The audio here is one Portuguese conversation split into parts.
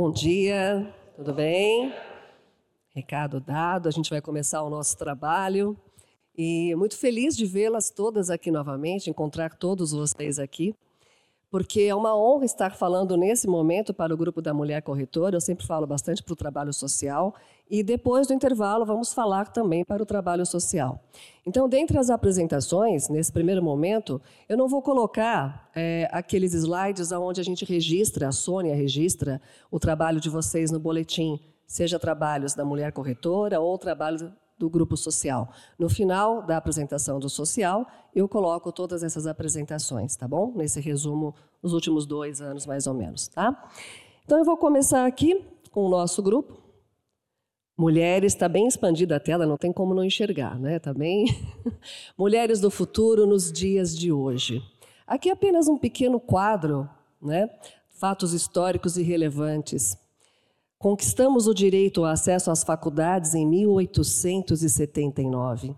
Bom dia, tudo bem? Recado dado, a gente vai começar o nosso trabalho. E muito feliz de vê-las todas aqui novamente, encontrar todos vocês aqui, porque é uma honra estar falando nesse momento para o grupo da Mulher Corretora. Eu sempre falo bastante para o trabalho social e depois do intervalo vamos falar também para o trabalho social. Então, dentre as apresentações, nesse primeiro momento, eu não vou colocar é, aqueles slides onde a gente registra, a Sônia registra o trabalho de vocês no boletim, seja trabalhos da mulher corretora ou trabalho do grupo social. No final da apresentação do social, eu coloco todas essas apresentações, tá bom? Nesse resumo, os últimos dois anos, mais ou menos, tá? Então, eu vou começar aqui com o nosso grupo. Mulheres, está bem expandida a tela, não tem como não enxergar, né? Tá bem? Mulheres do futuro nos dias de hoje. Aqui é apenas um pequeno quadro, né? Fatos históricos e relevantes. Conquistamos o direito ao acesso às faculdades em 1879.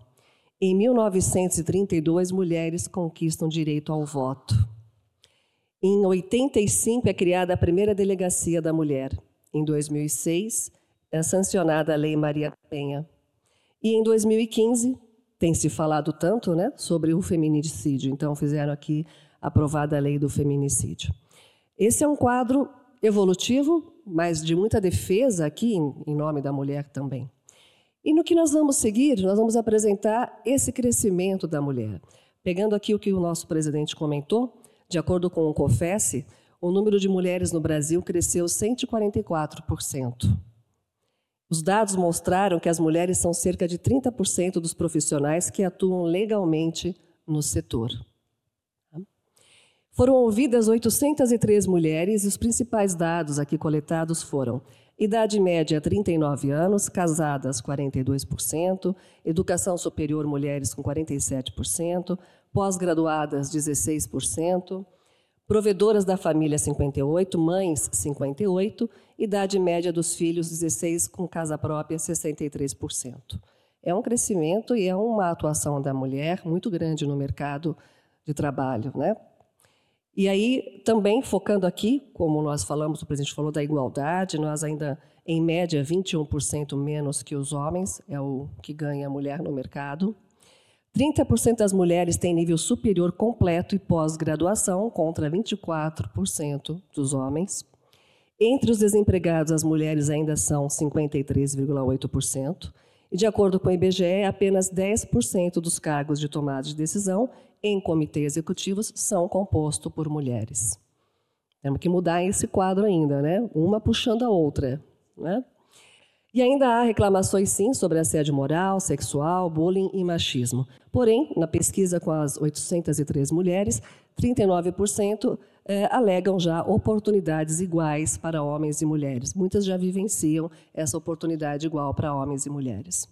Em 1932, mulheres conquistam direito ao voto. Em 85 é criada a primeira delegacia da mulher. Em 2006, é sancionada a Lei Maria Penha. E em 2015, tem se falado tanto né, sobre o feminicídio, então fizeram aqui aprovada a lei do feminicídio. Esse é um quadro evolutivo, mas de muita defesa aqui em, em nome da mulher também. E no que nós vamos seguir, nós vamos apresentar esse crescimento da mulher. Pegando aqui o que o nosso presidente comentou, de acordo com o COFES, o número de mulheres no Brasil cresceu 144%. Os dados mostraram que as mulheres são cerca de 30% dos profissionais que atuam legalmente no setor. Foram ouvidas 803 mulheres e os principais dados aqui coletados foram idade média 39 anos, casadas 42%, educação superior mulheres com 47%, pós-graduadas 16%, provedoras da família 58, mães 58, idade média dos filhos 16 com casa própria 63%. É um crescimento e é uma atuação da mulher muito grande no mercado de trabalho, né? E aí também focando aqui, como nós falamos, o presidente falou da igualdade, nós ainda em média 21% menos que os homens é o que ganha a mulher no mercado. 30% das mulheres têm nível superior completo e pós-graduação, contra 24% dos homens. Entre os desempregados, as mulheres ainda são 53,8%. E, de acordo com o IBGE, apenas 10% dos cargos de tomada de decisão em comitês executivos são compostos por mulheres. Temos que mudar esse quadro ainda, né? Uma puxando a outra, né? E ainda há reclamações, sim, sobre assédio moral, sexual, bullying e machismo. Porém, na pesquisa com as 803 mulheres, 39% é, alegam já oportunidades iguais para homens e mulheres. Muitas já vivenciam essa oportunidade igual para homens e mulheres.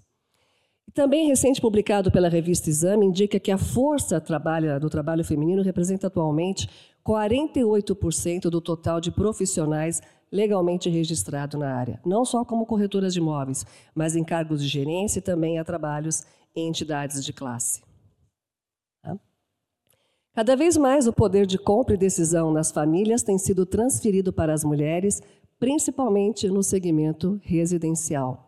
Também recente publicado pela revista Exame indica que a força do trabalho feminino representa atualmente 48% do total de profissionais legalmente registrado na área, não só como corretoras de imóveis, mas em cargos de gerência e também a trabalhos em entidades de classe. Tá? Cada vez mais o poder de compra e decisão nas famílias tem sido transferido para as mulheres, principalmente no segmento residencial.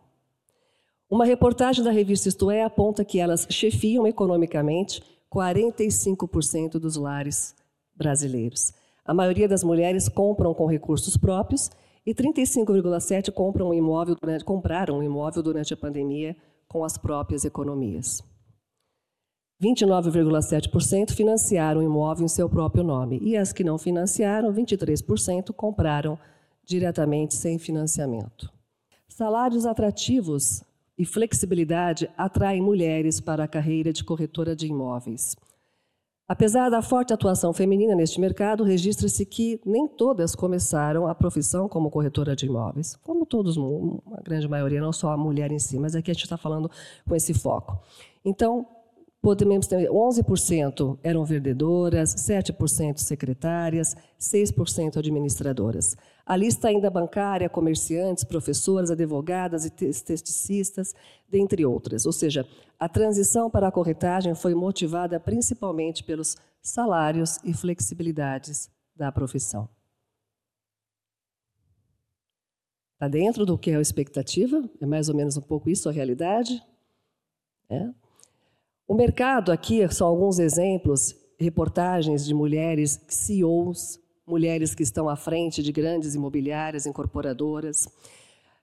Uma reportagem da revista Isto É aponta que elas chefiam economicamente 45% dos lares brasileiros. A maioria das mulheres compram com recursos próprios e 35,7% compram um imóvel durante, compraram um imóvel durante a pandemia com as próprias economias. 29,7% financiaram o imóvel em seu próprio nome e as que não financiaram, 23%, compraram diretamente sem financiamento. Salários atrativos e flexibilidade atraem mulheres para a carreira de corretora de imóveis. Apesar da forte atuação feminina neste mercado, registra-se que nem todas começaram a profissão como corretora de imóveis. Como todos, uma grande maioria, não só a mulher em si, mas aqui a gente está falando com esse foco. Então, podemos ter 11% eram vendedoras, 7% secretárias, 6% administradoras. A lista ainda bancária, comerciantes, professoras, advogadas e esteticistas, dentre outras. Ou seja, a transição para a corretagem foi motivada principalmente pelos salários e flexibilidades da profissão. Está dentro do que é a expectativa? É mais ou menos um pouco isso a realidade? É. O mercado aqui são alguns exemplos, reportagens de mulheres CEOs, mulheres que estão à frente de grandes imobiliárias, incorporadoras.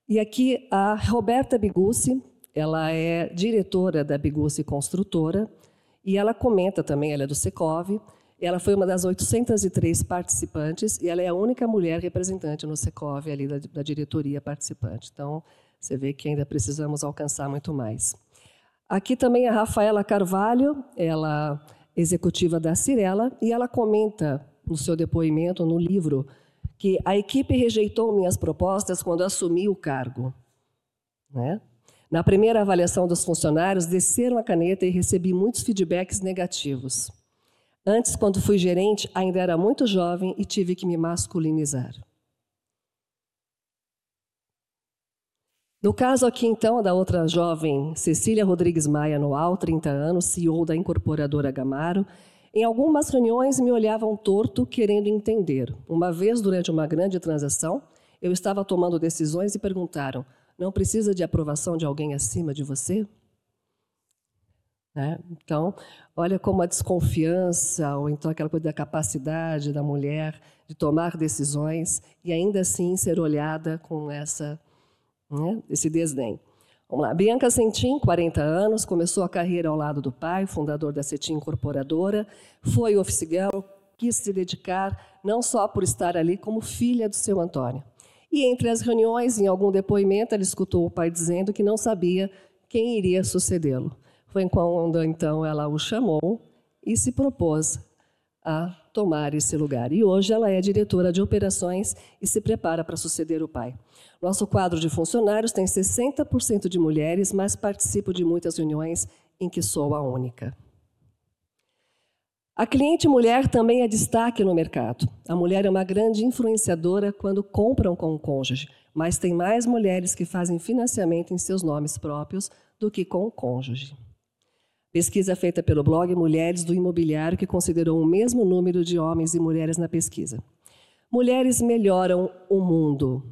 E aqui a Roberta Bigucci, ela é diretora da Bigucci Construtora, e ela comenta também, ela é do Secov, ela foi uma das 803 participantes e ela é a única mulher representante no Secov, ali da, da diretoria participante. Então, você vê que ainda precisamos alcançar muito mais. Aqui também a Rafaela Carvalho, ela é executiva da Cirela, e ela comenta no seu depoimento, no livro, que a equipe rejeitou minhas propostas quando assumi o cargo. Né? Na primeira avaliação dos funcionários, desceram a caneta e recebi muitos feedbacks negativos. Antes, quando fui gerente, ainda era muito jovem e tive que me masculinizar. No caso aqui, então, da outra jovem, Cecília Rodrigues Maia Noal, 30 anos, CEO da incorporadora Gamaro, em algumas reuniões me olhavam torto, querendo entender. Uma vez, durante uma grande transação, eu estava tomando decisões e perguntaram: não precisa de aprovação de alguém acima de você? Né? Então, olha como a desconfiança, ou então aquela coisa da capacidade da mulher de tomar decisões e ainda assim ser olhada com essa, né, esse desdém. Vamos lá. Bianca Sentim, 40 anos, começou a carreira ao lado do pai, fundador da Cetim Incorporadora, foi office girl, quis se dedicar não só por estar ali, como filha do seu Antônio. E entre as reuniões, em algum depoimento, ela escutou o pai dizendo que não sabia quem iria sucedê-lo. Foi quando então ela o chamou e se propôs a tomar esse lugar. E hoje ela é diretora de operações e se prepara para suceder o pai. Nosso quadro de funcionários tem 60% de mulheres, mas participo de muitas reuniões em que sou a única. A cliente mulher também é destaque no mercado. A mulher é uma grande influenciadora quando compram com o cônjuge, mas tem mais mulheres que fazem financiamento em seus nomes próprios do que com o cônjuge. Pesquisa feita pelo blog Mulheres do Imobiliário, que considerou o mesmo número de homens e mulheres na pesquisa. Mulheres melhoram o mundo.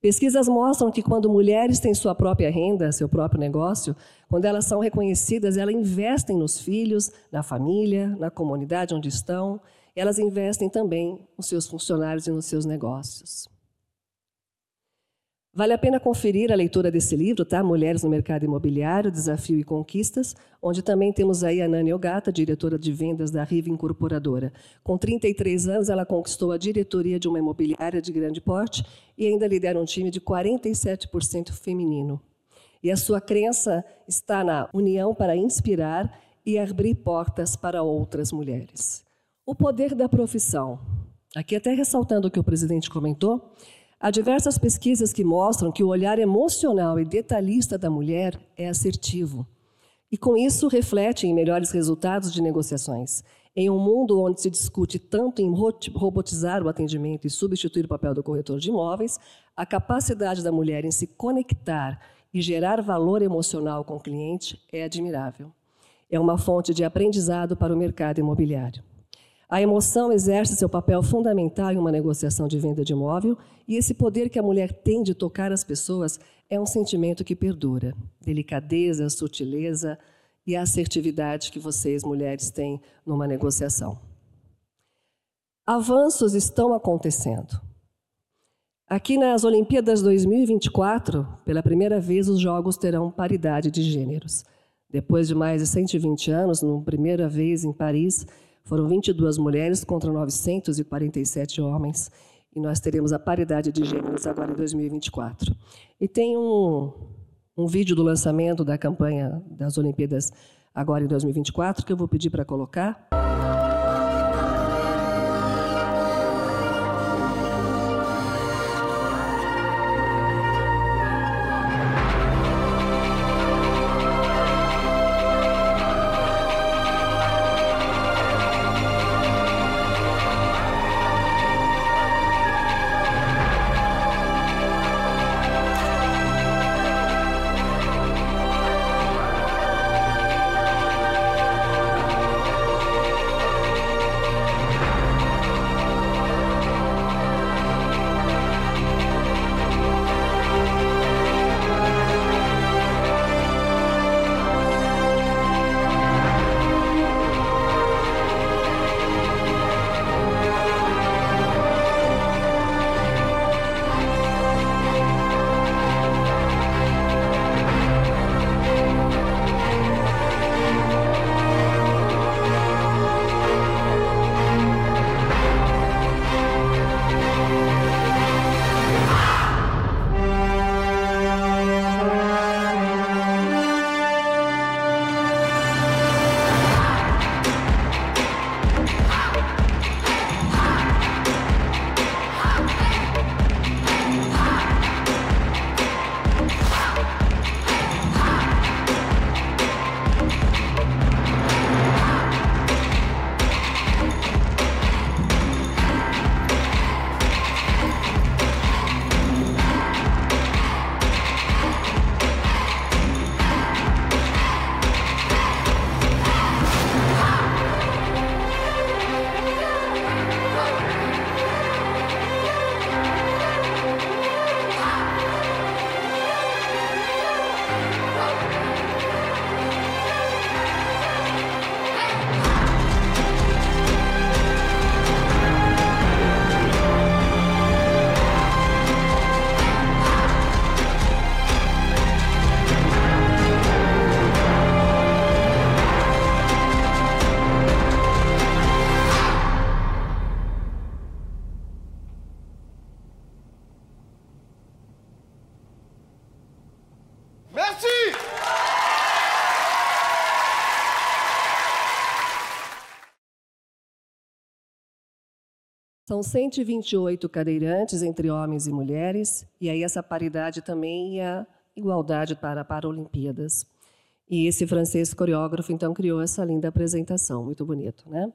Pesquisas mostram que quando mulheres têm sua própria renda, seu próprio negócio, quando elas são reconhecidas, elas investem nos filhos, na família, na comunidade onde estão, elas investem também nos seus funcionários e nos seus negócios. Vale a pena conferir a leitura desse livro, tá? Mulheres no Mercado Imobiliário, Desafio e Conquistas, onde também temos aí a Nani Ogata, diretora de vendas da Riva Incorporadora. Com 33 anos, ela conquistou a diretoria de uma imobiliária de grande porte e ainda lidera um time de 47% feminino. E a sua crença está na união para inspirar e abrir portas para outras mulheres. O poder da profissão. Aqui até ressaltando o que o presidente comentou, Há diversas pesquisas que mostram que o olhar emocional e detalhista da mulher é assertivo. E com isso reflete em melhores resultados de negociações. Em um mundo onde se discute tanto em robotizar o atendimento e substituir o papel do corretor de imóveis, a capacidade da mulher em se conectar e gerar valor emocional com o cliente é admirável. É uma fonte de aprendizado para o mercado imobiliário. A emoção exerce seu papel fundamental em uma negociação de venda de imóvel e esse poder que a mulher tem de tocar as pessoas é um sentimento que perdura. Delicadeza, sutileza e assertividade que vocês, mulheres, têm numa negociação. Avanços estão acontecendo. Aqui nas Olimpíadas 2024, pela primeira vez, os Jogos terão paridade de gêneros. Depois de mais de 120 anos, na primeira vez em Paris, foram 22 mulheres contra 947 homens. E nós teremos a paridade de gêneros agora em 2024. E tem um, um vídeo do lançamento da campanha das Olimpíadas agora em 2024 que eu vou pedir para colocar. São 128 cadeirantes entre homens e mulheres, e aí essa paridade também e a igualdade para Paralimpíadas. E esse francês coreógrafo, então, criou essa linda apresentação, muito bonito, né?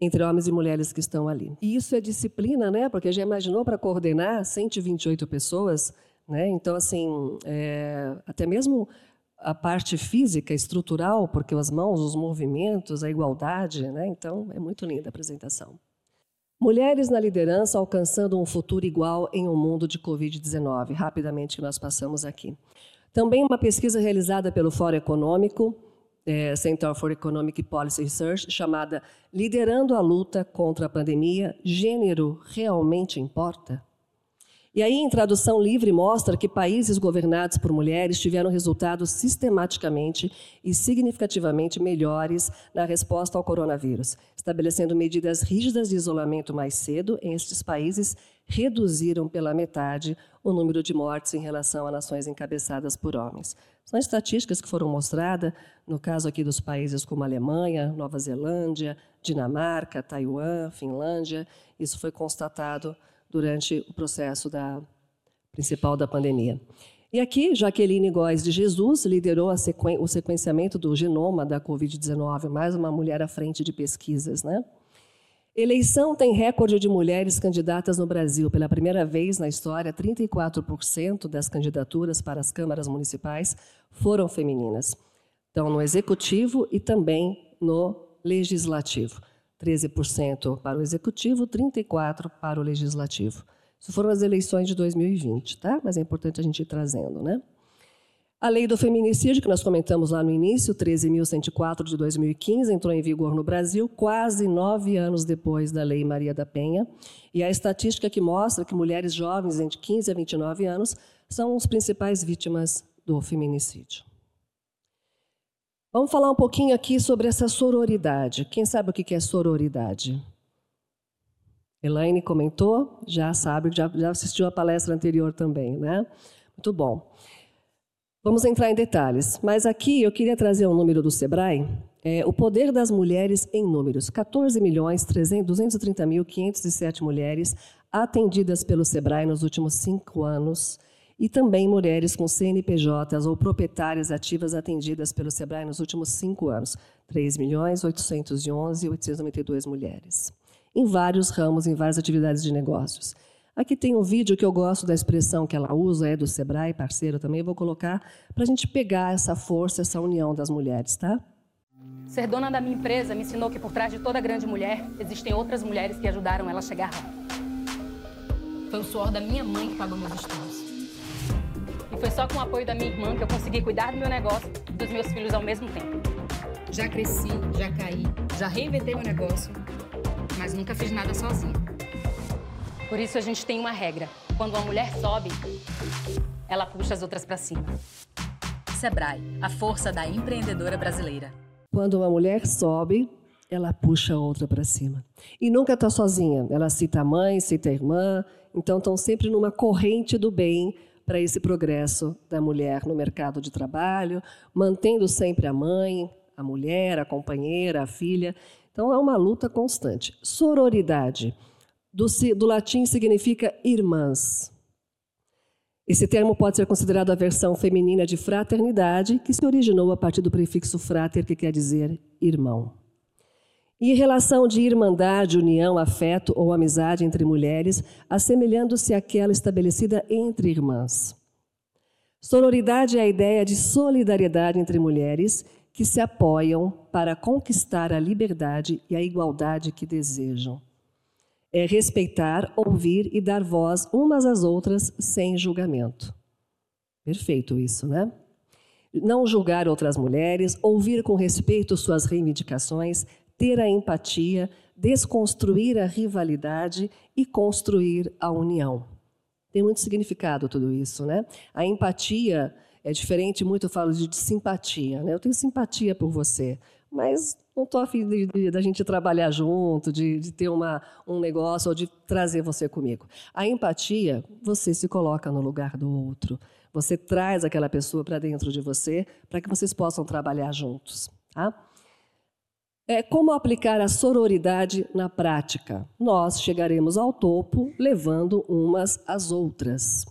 Entre homens e mulheres que estão ali. E isso é disciplina, né? Porque já imaginou para coordenar 128 pessoas, né? Então, assim, é, até mesmo a parte física, estrutural, porque as mãos, os movimentos, a igualdade, né? Então, é muito linda a apresentação. Mulheres na liderança alcançando um futuro igual em um mundo de Covid-19, rapidamente que nós passamos aqui. Também uma pesquisa realizada pelo Fórum Econômico, é, Center for Economic Policy Research, chamada Liderando a Luta contra a Pandemia, Gênero Realmente Importa? E aí, em tradução livre, mostra que países governados por mulheres tiveram resultados sistematicamente e significativamente melhores na resposta ao coronavírus, estabelecendo medidas rígidas de isolamento mais cedo. Em estes países, reduziram pela metade o número de mortes em relação a nações encabeçadas por homens. São estatísticas que foram mostradas, no caso aqui dos países como Alemanha, Nova Zelândia, Dinamarca, Taiwan, Finlândia. Isso foi constatado durante o processo da, principal da pandemia. E aqui, Jaqueline Góes de Jesus liderou sequen o sequenciamento do genoma da Covid-19, mais uma mulher à frente de pesquisas. Né? Eleição tem recorde de mulheres candidatas no Brasil. Pela primeira vez na história, 34% das candidaturas para as câmaras municipais foram femininas. Então, no executivo e também no legislativo. 13% para o executivo, 34% para o legislativo. Isso foram as eleições de 2020, tá? Mas é importante a gente ir trazendo, né? A lei do feminicídio, que nós comentamos lá no início, 13.104 de 2015, entrou em vigor no Brasil quase nove anos depois da Lei Maria da Penha. E a estatística que mostra que mulheres jovens entre 15 a 29 anos são as principais vítimas do feminicídio. Vamos falar um pouquinho aqui sobre essa sororidade. Quem sabe o que é sororidade? Elaine comentou, já sabe, já, já assistiu a palestra anterior também, né? Muito bom. Vamos entrar em detalhes, mas aqui eu queria trazer um número do Sebrae, é, o poder das mulheres em números. 14 milhões 230 mil 507 mulheres atendidas pelo Sebrae nos últimos cinco anos e também mulheres com CNPJs ou proprietárias ativas atendidas pelo SEBRAE nos últimos cinco anos, 3 milhões 811 892 mulheres, em vários ramos, em várias atividades de negócios. Aqui tem um vídeo que eu gosto da expressão que ela usa, é do Sebrae, parceiro também, vou colocar para a gente pegar essa força, essa união das mulheres, tá? Ser dona da minha empresa me ensinou que por trás de toda grande mulher existem outras mulheres que ajudaram ela a chegar lá. Foi o suor da minha mãe que pagou meus estudos. Foi só com o apoio da minha irmã que eu consegui cuidar do meu negócio e dos meus filhos ao mesmo tempo. Já cresci, já caí, já reinventei meu negócio, mas nunca fiz nada sozinha. Por isso a gente tem uma regra. Quando uma mulher sobe, ela puxa as outras para cima. Sebrae, a força da empreendedora brasileira. Quando uma mulher sobe, ela puxa a outra para cima. E nunca está sozinha. Ela cita a mãe, cita a irmã, então estão sempre numa corrente do bem para esse progresso da mulher no mercado de trabalho, mantendo sempre a mãe, a mulher, a companheira, a filha. Então é uma luta constante. Sororidade, do, do latim significa irmãs. Esse termo pode ser considerado a versão feminina de fraternidade, que se originou a partir do prefixo frater, que quer dizer irmão. E relação de irmandade, união, afeto ou amizade entre mulheres, assemelhando-se àquela estabelecida entre irmãs. Sororidade é a ideia de solidariedade entre mulheres que se apoiam para conquistar a liberdade e a igualdade que desejam. É respeitar, ouvir e dar voz umas às outras sem julgamento. Perfeito isso, né? Não julgar outras mulheres, ouvir com respeito suas reivindicações, ter a empatia, desconstruir a rivalidade e construir a união. Tem muito significado tudo isso, né? A empatia é diferente, muito eu falo de, simpatia, né? Eu tenho simpatia por você, mas não estou afim da gente trabalhar junto, de, de, ter uma, um negócio ou de trazer você comigo. A empatia, você se coloca no lugar do outro. Você traz aquela pessoa para dentro de você para que vocês possam trabalhar juntos. Tá? É como aplicar a sororidade na prática. Nós chegaremos ao topo levando umas às outras.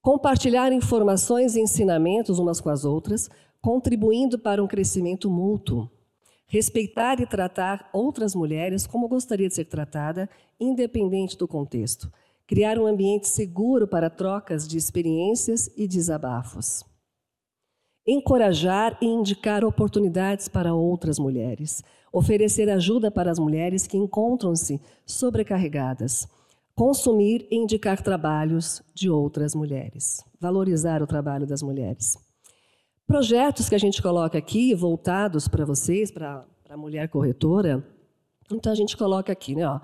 Compartilhar informações e ensinamentos umas com as outras, contribuindo para um crescimento mútuo. Respeitar e tratar outras mulheres como gostaria de ser tratada, independente do contexto. Criar um ambiente seguro para trocas de experiências e desabafos. Encorajar e indicar oportunidades para outras mulheres. Oferecer ajuda para as mulheres que encontram-se sobrecarregadas. Consumir e indicar trabalhos de outras mulheres. Valorizar o trabalho das mulheres. Projetos que a gente coloca aqui, voltados para vocês, para a mulher corretora. Então, a gente coloca aqui, né? Ó,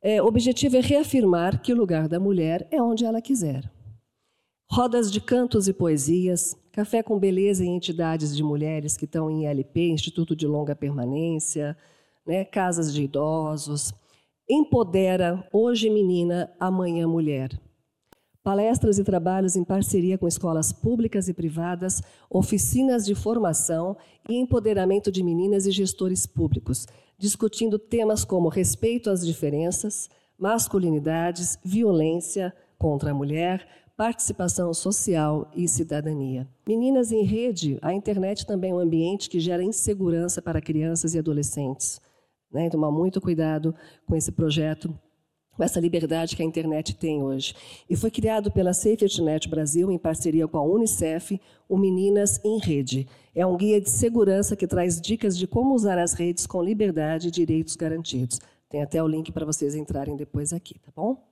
é, o objetivo é reafirmar que o lugar da mulher é onde ela quiser. Rodas de cantos e poesias, café com beleza em entidades de mulheres que estão em ILP, Instituto de Longa Permanência, né, casas de idosos. Empodera, hoje menina, amanhã mulher palestras e trabalhos em parceria com escolas públicas e privadas, oficinas de formação e empoderamento de meninas e gestores públicos, discutindo temas como respeito às diferenças, masculinidades, violência contra a mulher, participação social e cidadania. Meninas em Rede, a internet também é um ambiente que gera insegurança para crianças e adolescentes. Né? Tomar muito cuidado com esse projeto com essa liberdade que a internet tem hoje. E foi criado pela SafetyNet Brasil, em parceria com a Unicef, o Meninas em Rede. É um guia de segurança que traz dicas de como usar as redes com liberdade e direitos garantidos. Tem até o link para vocês entrarem depois aqui, tá bom?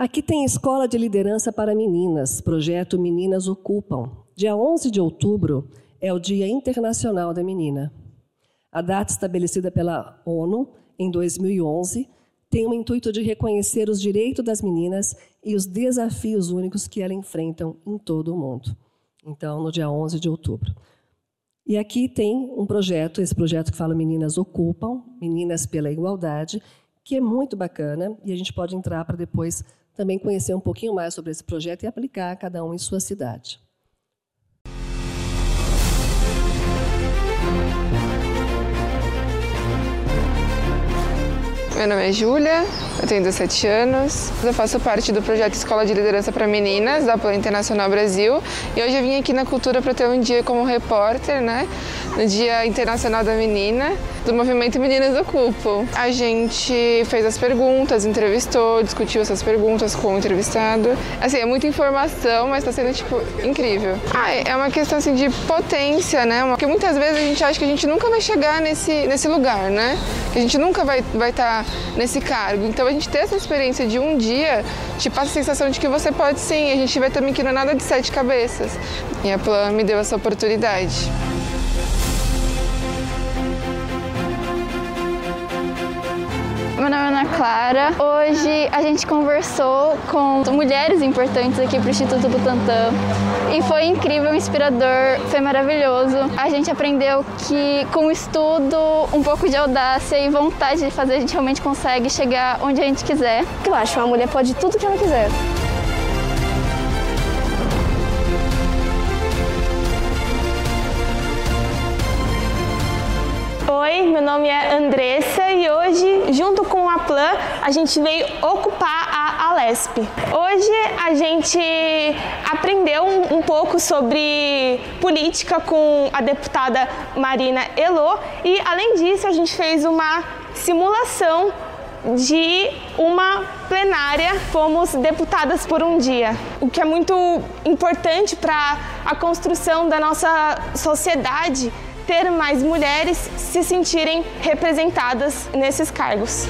Aqui tem Escola de Liderança para Meninas, projeto Meninas Ocupam. Dia 11 de outubro é o Dia Internacional da Menina. A data estabelecida pela ONU em 2011 tem o intuito de reconhecer os direitos das meninas e os desafios únicos que elas enfrentam em todo o mundo. Então, no dia 11 de outubro. E aqui tem um projeto, esse projeto que fala Meninas Ocupam, Meninas pela Igualdade, que é muito bacana e a gente pode entrar para depois também conhecer um pouquinho mais sobre esse projeto e aplicar cada um em sua cidade. Meu nome é Júlia, eu tenho 17 anos. Eu faço parte do projeto Escola de Liderança para Meninas da Plan Internacional Brasil. E hoje eu vim aqui na Cultura para ter um dia como repórter, né? No Dia Internacional da Menina, do movimento Meninas Ocupam. A gente fez as perguntas, entrevistou, discutiu essas perguntas com o entrevistado. Assim, é muita informação, mas está sendo, tipo, incrível. Ah, é uma questão, assim, de potência, né? Porque muitas vezes a gente acha que a gente nunca vai chegar nesse, nesse lugar, né? Que a gente nunca vai estar vai tá nesse cargo. Então a gente ter essa experiência de um dia te passa a sensação de que você pode sim. A gente vê também que não é nada de sete cabeças. E a Plan me deu essa oportunidade. Meu nome é Ana Clara. Hoje a gente conversou com mulheres importantes aqui para o Instituto Butantan e foi incrível, inspirador, foi maravilhoso. A gente aprendeu que com estudo, um pouco de audácia e vontade de fazer, a gente realmente consegue chegar onde a gente quiser. Eu acho, uma mulher pode tudo que ela quiser. Oi, meu nome é Andressa e hoje, junto Plan, a gente veio ocupar a Alesp. Hoje a gente aprendeu um, um pouco sobre política com a deputada Marina Elô e, além disso, a gente fez uma simulação de uma plenária, fomos deputadas por um dia, o que é muito importante para a construção da nossa sociedade ter mais mulheres se sentirem representadas nesses cargos.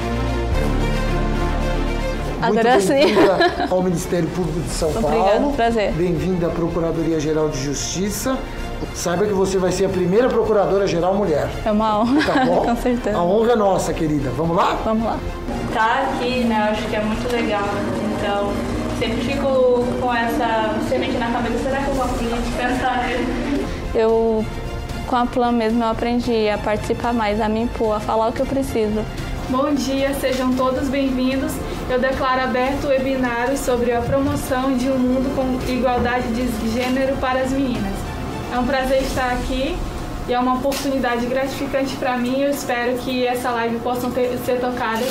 Muito bem-vinda ao Ministério Público de São Obrigada, Paulo. prazer. Bem-vinda à Procuradoria-Geral de Justiça. Saiba que você vai ser a primeira Procuradora-Geral mulher. É uma honra, Tá bom? com certeza. A honra é nossa, querida. Vamos lá? Vamos lá. Tá aqui, né, eu acho que é muito legal. Então, sempre fico com essa semente na cabeça, será que eu vou política, sabe? Eu, com a Plan mesmo, eu aprendi a participar mais, a me impor, a falar o que eu preciso. Bom dia, sejam todos bem-vindos. Eu declaro aberto o webinário sobre a promoção de um mundo com igualdade de gênero para as meninas. É um prazer estar aqui e é uma oportunidade gratificante para mim. Eu espero que essa live possa ter, ser tocada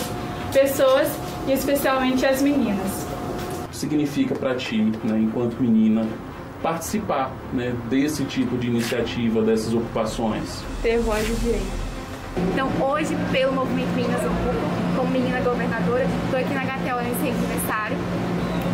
pessoas e especialmente as meninas. Significa para ti, né, enquanto menina, participar né, desse tipo de iniciativa, dessas ocupações? Ter voz de direito. Então, hoje, pelo Movimento Meninas Ocupa, como menina governadora, estou aqui na HTL nesse aniversário.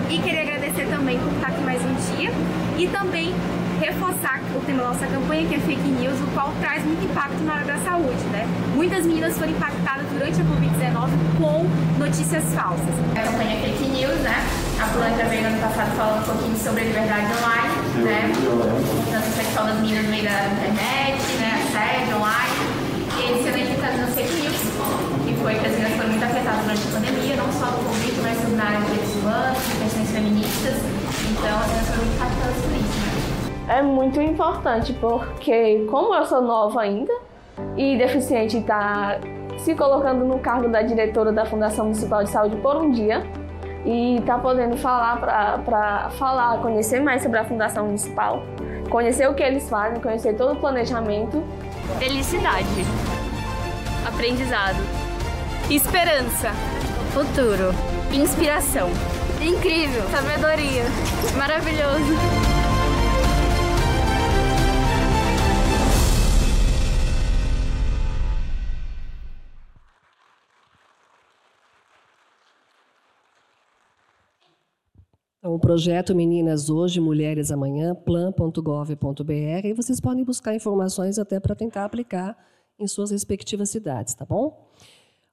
E queria agradecer também por estar aqui mais um dia e também reforçar o tema da nossa campanha, que é fake news, o qual traz muito impacto na área da saúde, né? Muitas meninas foram impactadas durante a Covid-19 com notícias falsas. A campanha fake news, né? A Planta veio no ano passado falando um pouquinho sobre a liberdade online, né? A importância sexual das meninas no meio da internet, né? Assédio online. E esse ano a gente está trazendo fake news, que foi que as meninas foram muito afetadas durante a pandemia, não só no Covid, mas na área de direitos humanos, questões feministas. Então, as meninas foram muito impactadas por isso, né? é muito importante porque, como eu sou nova ainda e deficiente está se colocando no cargo da diretora da Fundação Municipal de Saúde por um dia e está podendo falar para falar, conhecer mais sobre a Fundação Municipal, conhecer o que eles fazem, conhecer todo o planejamento. Felicidade, aprendizado, esperança, futuro, inspiração, incrível, sabedoria, maravilhoso. Então, o projeto Meninas Hoje, Mulheres Amanhã, plan.gov.br, e vocês podem buscar informações até para tentar aplicar em suas respectivas cidades, tá bom?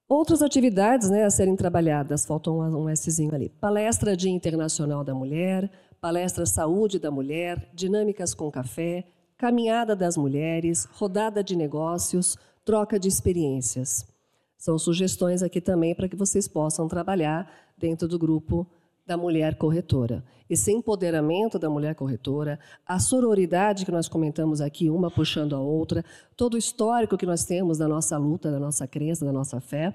Outras atividades né, a serem trabalhadas, faltou um, um Szinho ali. Palestra Dia Internacional da Mulher, palestra Saúde da Mulher, Dinâmicas com Café, Caminhada das Mulheres, Rodada de Negócios, Troca de Experiências. São sugestões aqui também para que vocês possam trabalhar dentro do grupo da mulher corretora. Esse empoderamento da mulher corretora, a sororidade que nós comentamos aqui, uma puxando a outra, todo o histórico que nós temos da nossa luta, da nossa crença, da nossa fé.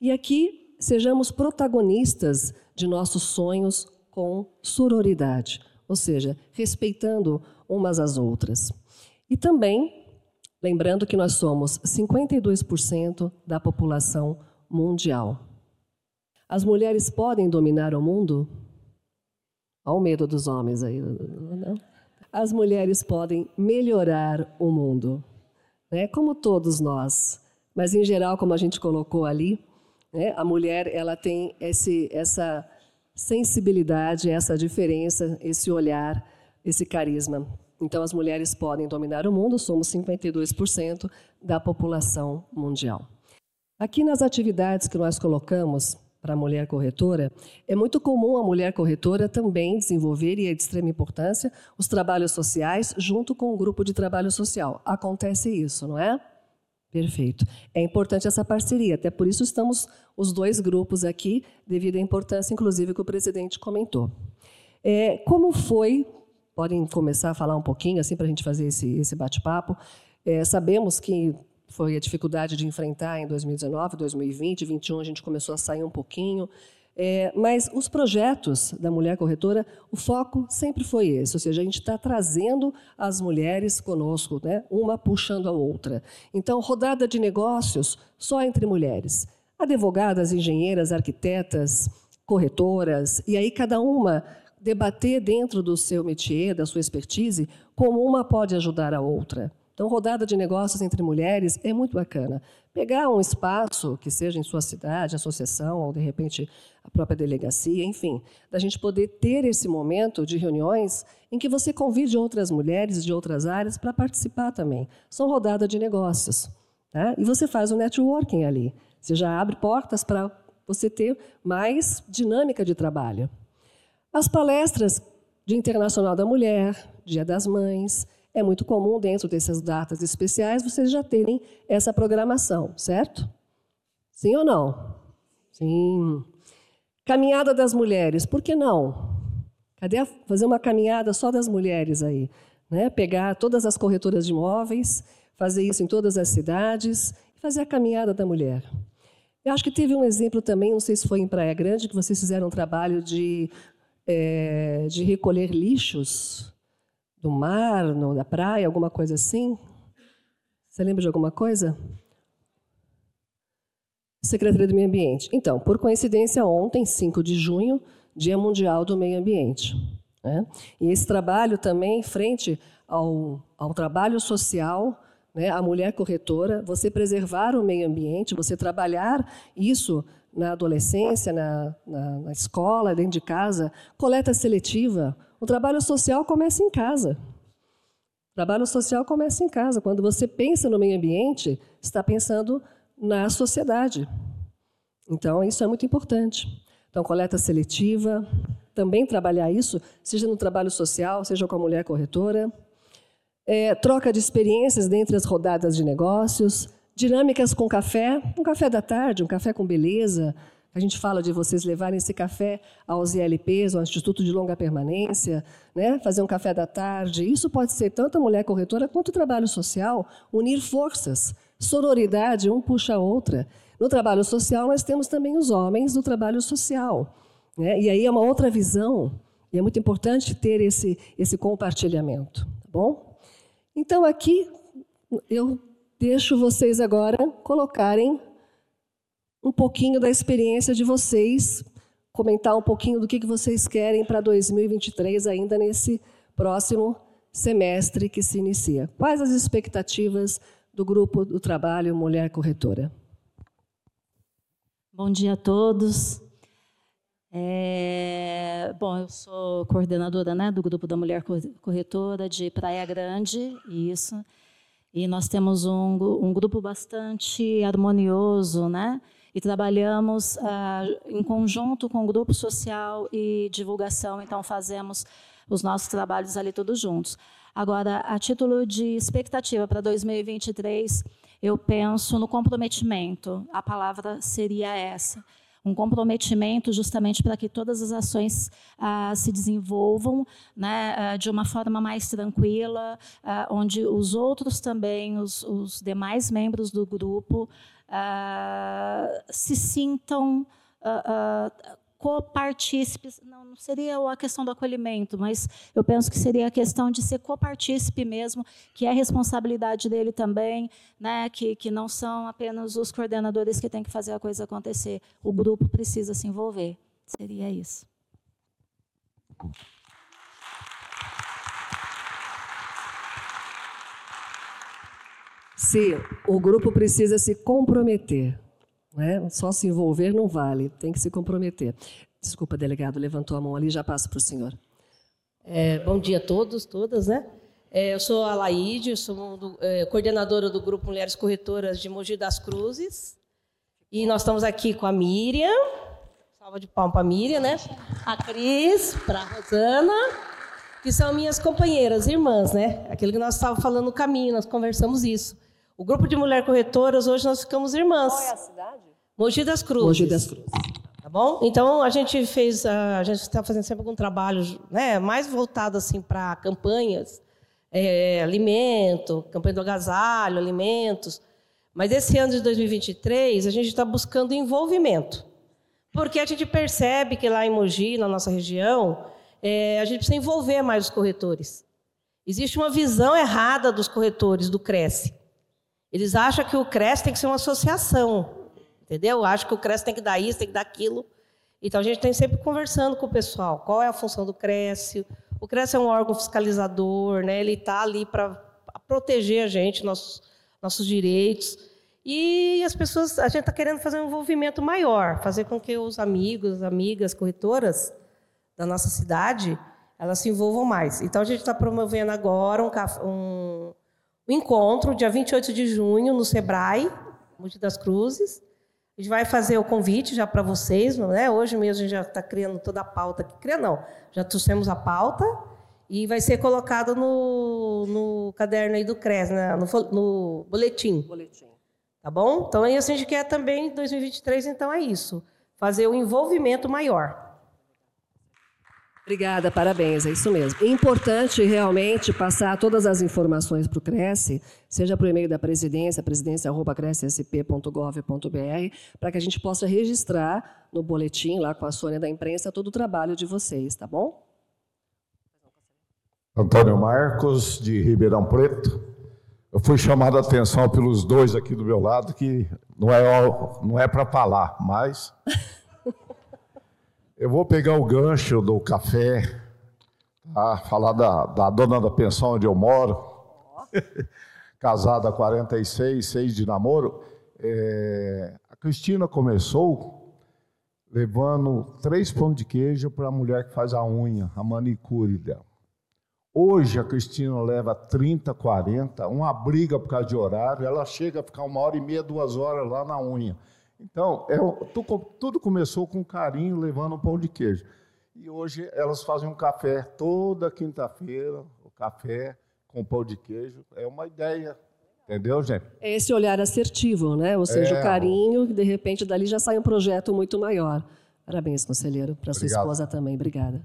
E aqui sejamos protagonistas de nossos sonhos com sororidade, ou seja, respeitando umas às outras. E também lembrando que nós somos 52% da população mundial. As mulheres podem dominar o mundo? Olha o medo dos homens aí. As mulheres podem melhorar o mundo, né? como todos nós. Mas, em geral, como a gente colocou ali, né? a mulher ela tem esse, essa sensibilidade, essa diferença, esse olhar, esse carisma. Então, as mulheres podem dominar o mundo, somos 52% da população mundial. Aqui nas atividades que nós colocamos, para a mulher corretora, é muito comum a mulher corretora também desenvolver, e é de extrema importância, os trabalhos sociais junto com o grupo de trabalho social. Acontece isso, não é? Perfeito. É importante essa parceria, até por isso estamos os dois grupos aqui, devido à importância, inclusive, que o presidente comentou. É, como foi, podem começar a falar um pouquinho, assim, para a gente fazer esse, esse bate-papo. É, sabemos que foi a dificuldade de enfrentar em 2019, 2020, 2021 a gente começou a sair um pouquinho. É, mas os projetos da Mulher Corretora, o foco sempre foi esse, ou seja, a gente está trazendo as mulheres conosco, né, uma puxando a outra. Então, rodada de negócios só entre mulheres. Advogadas, engenheiras, arquitetas, corretoras, e aí cada uma debater dentro do seu métier, da sua expertise, como uma pode ajudar a outra. Então, rodada de negócios entre mulheres é muito bacana. Pegar um espaço, que seja em sua cidade, associação, ou de repente a própria delegacia, enfim, da gente poder ter esse momento de reuniões em que você convide outras mulheres de outras áreas para participar também. São rodada de negócios. Tá? E você faz o networking ali. Você já abre portas para você ter mais dinâmica de trabalho. As palestras de Internacional da Mulher, Dia das Mães, é muito comum, dentro dessas datas especiais, vocês já terem essa programação, certo? Sim ou não? Sim. Caminhada das mulheres, por que não? Cadê a, fazer uma caminhada só das mulheres aí? Né? Pegar todas as corretoras de imóveis, fazer isso em todas as cidades fazer a caminhada da mulher. Eu acho que teve um exemplo também, não sei se foi em Praia Grande, que vocês fizeram um trabalho de, é, de recolher lixos do mar, no, da praia, alguma coisa assim? Você lembra de alguma coisa? Secretaria do Meio Ambiente. Então, por coincidência, ontem, 5 de junho, Dia Mundial do Meio Ambiente. Né? E esse trabalho também, frente ao, ao trabalho social, né, a mulher corretora, você preservar o meio ambiente, você trabalhar isso na adolescência, na, na, na escola, dentro de casa, coleta seletiva. O trabalho social começa em casa. O trabalho social começa em casa. Quando você pensa no meio ambiente, está pensando na sociedade. Então, isso é muito importante. Então, coleta seletiva, também trabalhar isso, seja no trabalho social, seja com a mulher corretora. É, troca de experiências dentre as rodadas de negócios, dinâmicas com café, um café da tarde, um café com beleza. A gente fala de vocês levarem esse café aos ILPs, ao Instituto de Longa Permanência, né? fazer um café da tarde. Isso pode ser tanto a mulher corretora quanto o trabalho social, unir forças, sororidade, um puxa a outra. No trabalho social, nós temos também os homens do trabalho social. Né? E aí é uma outra visão, e é muito importante ter esse, esse compartilhamento. Tá bom? Então, aqui, eu deixo vocês agora colocarem um pouquinho da experiência de vocês, comentar um pouquinho do que vocês querem para 2023, ainda nesse próximo semestre que se inicia. Quais as expectativas do grupo do trabalho Mulher Corretora? Bom dia a todos. É, bom, eu sou coordenadora né, do grupo da Mulher Corretora de Praia Grande, isso. E nós temos um, um grupo bastante harmonioso, né? E trabalhamos ah, em conjunto com o grupo social e divulgação, então fazemos os nossos trabalhos ali todos juntos. Agora, a título de expectativa para 2023, eu penso no comprometimento. A palavra seria essa um comprometimento justamente para que todas as ações ah, se desenvolvam né, ah, de uma forma mais tranquila, ah, onde os outros também, os, os demais membros do grupo, ah, se sintam ah, ah, copartícipes, não, não seria a questão do acolhimento, mas eu penso que seria a questão de ser copartícipe mesmo, que é responsabilidade dele também, né, que, que não são apenas os coordenadores que têm que fazer a coisa acontecer. O grupo precisa se envolver. Seria isso. Se o grupo precisa se comprometer né? Só se envolver não vale, tem que se comprometer. Desculpa, delegado, levantou a mão ali, já passo para o senhor. É, bom dia a todos, todas, né? É, eu sou a Laíde, sou do, é, coordenadora do Grupo Mulheres Corretoras de Mogi das Cruzes. E nós estamos aqui com a Miriam, salva de palma para a Miriam, né? A Cris, para a Rosana, que são minhas companheiras, irmãs, né? Aquilo que nós estávamos falando no caminho, nós conversamos isso. O grupo de mulher corretoras, hoje nós ficamos irmãs. Qual é a cidade? Mogi das Cruzes. Mogi das Cruzes. Tá bom? Então a gente fez, a gente está fazendo sempre algum trabalho, né, mais voltado assim para campanhas, é, alimento, campanha do agasalho, alimentos. Mas esse ano de 2023 a gente está buscando envolvimento, porque a gente percebe que lá em Mogi, na nossa região, é, a gente precisa envolver mais os corretores. Existe uma visão errada dos corretores do Cresce. Eles acham que o CRES tem que ser uma associação, entendeu? Acham que o CRES tem que dar isso, tem que dar aquilo. Então, a gente tem sempre conversando com o pessoal. Qual é a função do CRES? O CRES é um órgão fiscalizador, né? ele está ali para proteger a gente, nossos, nossos direitos. E as pessoas, a gente está querendo fazer um envolvimento maior, fazer com que os amigos, amigas, corretoras da nossa cidade, elas se envolvam mais. Então, a gente está promovendo agora um, um o encontro, dia 28 de junho, no Sebrae, Monte das Cruzes. A gente vai fazer o convite já para vocês, né? Hoje mesmo a gente já está criando toda a pauta aqui. Cria não, já trouxemos a pauta e vai ser colocado no, no caderno aí do CRES, né? no, no boletim. Boletim. Tá bom? Então, aí a gente quer também, em 2023, então é isso. Fazer o envolvimento maior. Obrigada, parabéns, é isso mesmo. É importante realmente passar todas as informações para o Cresce, seja por e-mail da presidência, presidência.crescsp.gov.br, para que a gente possa registrar no boletim, lá com a Sônia da imprensa, todo o trabalho de vocês, tá bom? Antônio Marcos, de Ribeirão Preto. Eu fui chamado a atenção pelos dois aqui do meu lado que não é, não é para falar, mas eu vou pegar o gancho do café, tá? falar da, da dona da pensão onde eu moro, casada há 46, seis de namoro. É, a Cristina começou levando três pães de queijo para a mulher que faz a unha, a manicure dela. Hoje a Cristina leva 30, 40, uma briga por causa de horário, ela chega a ficar uma hora e meia, duas horas lá na unha. Então, é, tudo começou com carinho, levando um pão de queijo. E hoje elas fazem um café toda quinta-feira, o café com pão de queijo. É uma ideia, entendeu, gente? É esse olhar assertivo, né? Ou seja, é, o carinho, de repente dali já sai um projeto muito maior. Parabéns, conselheiro, para sua esposa também. Obrigada.